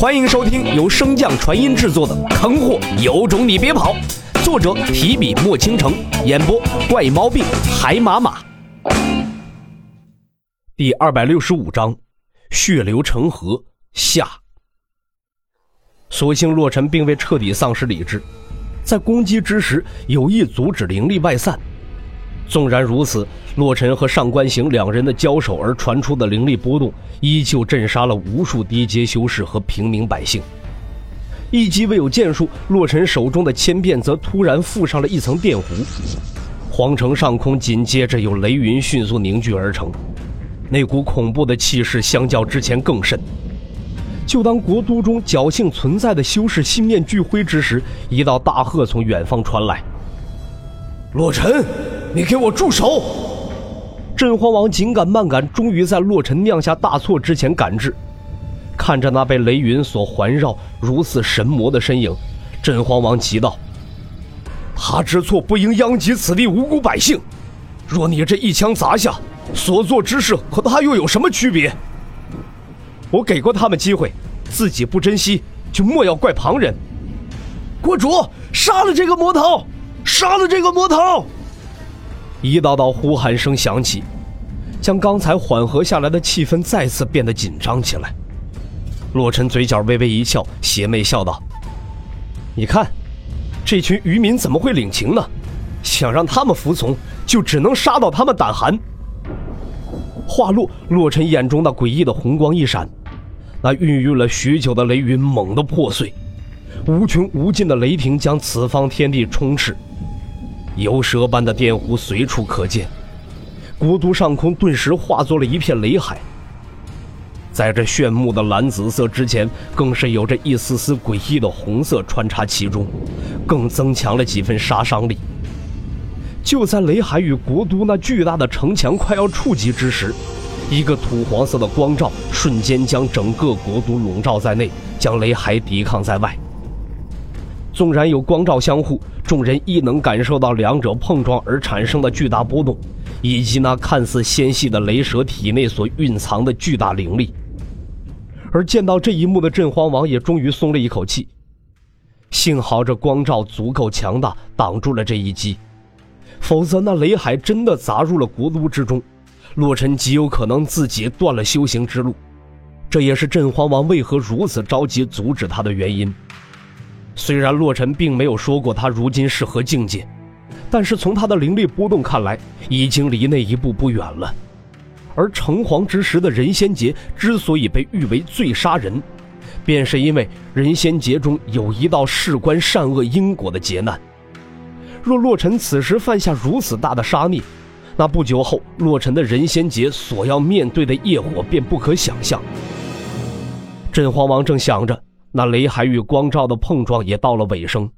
欢迎收听由升降传音制作的《坑货有种你别跑》，作者提笔墨倾城，演播怪猫病海马马。第二百六十五章，血流成河下。所幸洛尘并未彻底丧失理智，在攻击之时有意阻止灵力外散。纵然如此，洛尘和上官行两人的交手而传出的灵力波动，依旧震杀了无数低阶修士和平民百姓。一击未有建树，洛尘手中的千变则突然附上了一层电弧，皇城上空紧接着有雷云迅速凝聚而成，那股恐怖的气势相较之前更甚。就当国都中侥幸存在的修士心念俱灰之时，一道大喝从远方传来：“洛尘！”你给我住手！镇荒王紧赶慢赶，终于在洛尘酿下大错之前赶至。看着那被雷云所环绕、如似神魔的身影，镇荒王急道：“他之错不应殃及此地无辜百姓。若你这一枪砸下，所做之事和他又有什么区别？我给过他们机会，自己不珍惜，就莫要怪旁人。”国主，杀了这个魔头！杀了这个魔头！一道道呼喊声响起，将刚才缓和下来的气氛再次变得紧张起来。洛尘嘴角微微一翘，邪魅笑道：“你看，这群渔民怎么会领情呢？想让他们服从，就只能杀到他们胆寒。”话落，洛尘眼中那诡异的红光一闪，那孕育了许久的雷云猛地破碎，无穷无尽的雷霆将此方天地充斥。游蛇般的电弧随处可见，国都上空顿时化作了一片雷海。在这炫目的蓝紫色之前，更是有着一丝丝诡异的红色穿插其中，更增强了几分杀伤力。就在雷海与国都那巨大的城墙快要触及之时，一个土黄色的光照瞬间将整个国都笼罩在内，将雷海抵抗在外。纵然有光照相护。众人亦能感受到两者碰撞而产生的巨大波动，以及那看似纤细的雷蛇体内所蕴藏的巨大灵力。而见到这一幕的镇荒王也终于松了一口气，幸好这光照足够强大，挡住了这一击，否则那雷海真的砸入了国都之中，洛尘极有可能自己断了修行之路。这也是镇荒王为何如此着急阻止他的原因。虽然洛尘并没有说过他如今是何境界，但是从他的灵力波动看来，已经离那一步不远了。而城隍之时的人仙劫之所以被誉为最杀人，便是因为人仙劫中有一道事关善恶因果的劫难。若洛尘此时犯下如此大的杀孽，那不久后洛尘的人仙劫所要面对的业火便不可想象。镇荒王正想着。那雷海与光照的碰撞也到了尾声，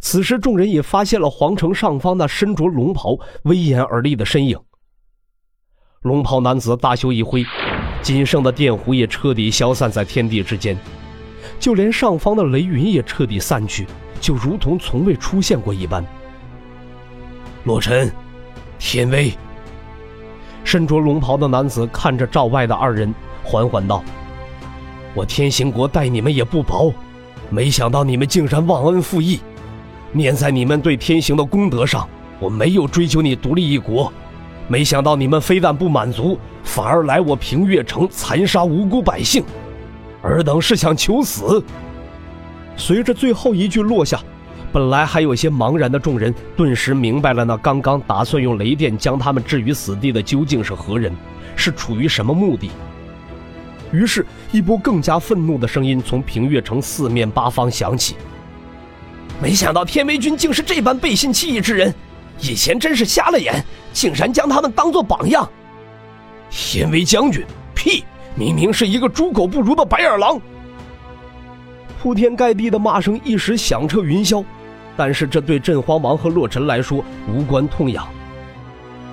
此时众人也发现了皇城上方那身着龙袍、威严而立的身影。龙袍男子大袖一挥，仅剩的电弧也彻底消散在天地之间，就连上方的雷云也彻底散去，就如同从未出现过一般。洛尘，天威。身着龙袍的男子看着罩外的二人，缓缓道。我天行国待你们也不薄，没想到你们竟然忘恩负义。念在你们对天行的功德上，我没有追求你独立一国。没想到你们非但不满足，反而来我平越城残杀无辜百姓。尔等是想求死？随着最后一句落下，本来还有些茫然的众人顿时明白了，那刚刚打算用雷电将他们置于死地的究竟是何人，是处于什么目的。于是，一波更加愤怒的声音从平越城四面八方响起。没想到天威军竟是这般背信弃义之人，以前真是瞎了眼，竟然将他们当做榜样。天威将军，屁！明明是一个猪狗不如的白眼狼。铺天盖地的骂声一时响彻云霄，但是这对镇荒王和洛尘来说无关痛痒。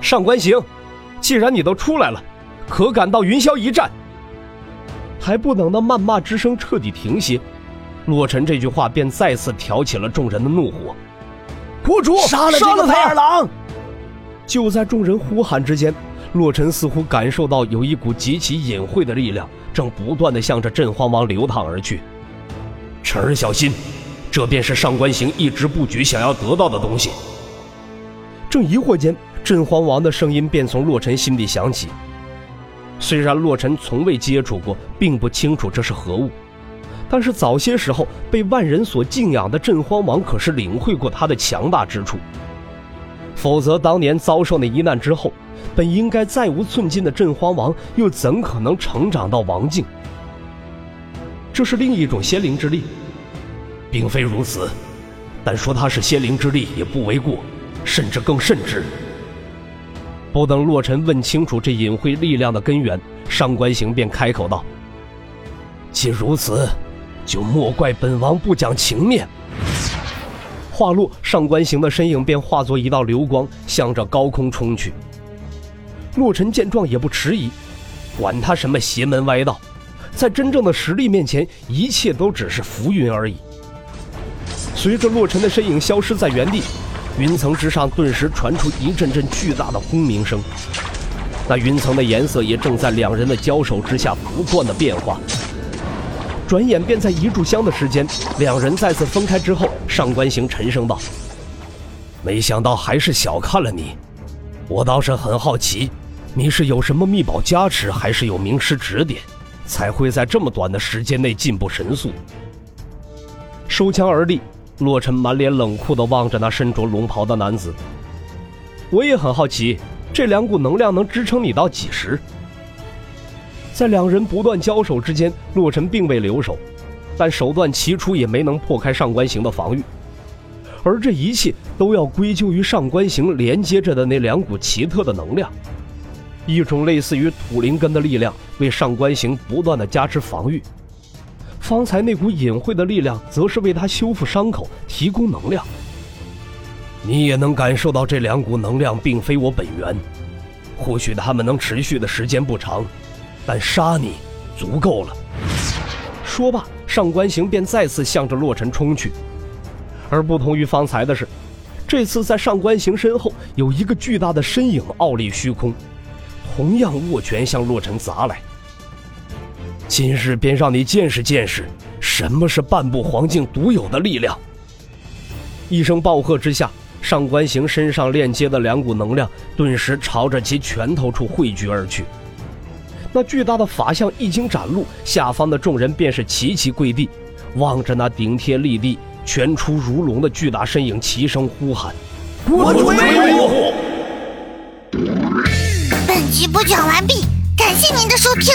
上官行，既然你都出来了，可敢到云霄一战？还不等那谩骂之声彻底停歇，洛尘这句话便再次挑起了众人的怒火。国主杀了杀了白眼狼！就在众人呼喊之间，洛尘似乎感受到有一股极其隐晦的力量正不断的向着镇荒王流淌而去。晨儿小心，这便是上官行一直布局想要得到的东西。正疑惑间，镇荒王的声音便从洛尘心底响起。虽然洛尘从未接触过，并不清楚这是何物，但是早些时候被万人所敬仰的镇荒王可是领会过他的强大之处。否则，当年遭受那一难之后，本应该再无寸进的镇荒王，又怎可能成长到王境？这是另一种仙灵之力，并非如此，但说它是仙灵之力也不为过，甚至更甚之。不等洛尘问清楚这隐晦力量的根源，上官行便开口道：“既如此，就莫怪本王不讲情面。”话落，上官行的身影便化作一道流光，向着高空冲去。洛尘见状也不迟疑，管他什么邪门歪道，在真正的实力面前，一切都只是浮云而已。随着洛尘的身影消失在原地。云层之上顿时传出一阵阵巨大的轰鸣声，那云层的颜色也正在两人的交手之下不断的变化。转眼便在一炷香的时间，两人再次分开之后，上官行沉声道：“没想到还是小看了你，我倒是很好奇，你是有什么秘宝加持，还是有名师指点，才会在这么短的时间内进步神速？”收枪而立。洛尘满脸冷酷地望着那身着龙袍的男子，我也很好奇，这两股能量能支撑你到几时？在两人不断交手之间，洛尘并未留手，但手段齐出也没能破开上官行的防御，而这一切都要归咎于上官行连接着的那两股奇特的能量，一种类似于土灵根的力量为上官行不断的加持防御。方才那股隐晦的力量，则是为他修复伤口、提供能量。你也能感受到这两股能量并非我本源，或许他们能持续的时间不长，但杀你足够了。说罢，上官行便再次向着洛尘冲去。而不同于方才的是，这次在上官行身后有一个巨大的身影傲立虚空，同样握拳向洛尘砸来。今日便让你见识见识，什么是半步黄境独有的力量！一声暴喝之下，上官行身上链接的两股能量顿时朝着其拳头处汇聚而去。那巨大的法相一经展露，下方的众人便是齐齐跪地，望着那顶天立地、拳出如龙的巨大身影，齐声呼喊：“我主威武！”本集播讲完毕，感谢您的收听。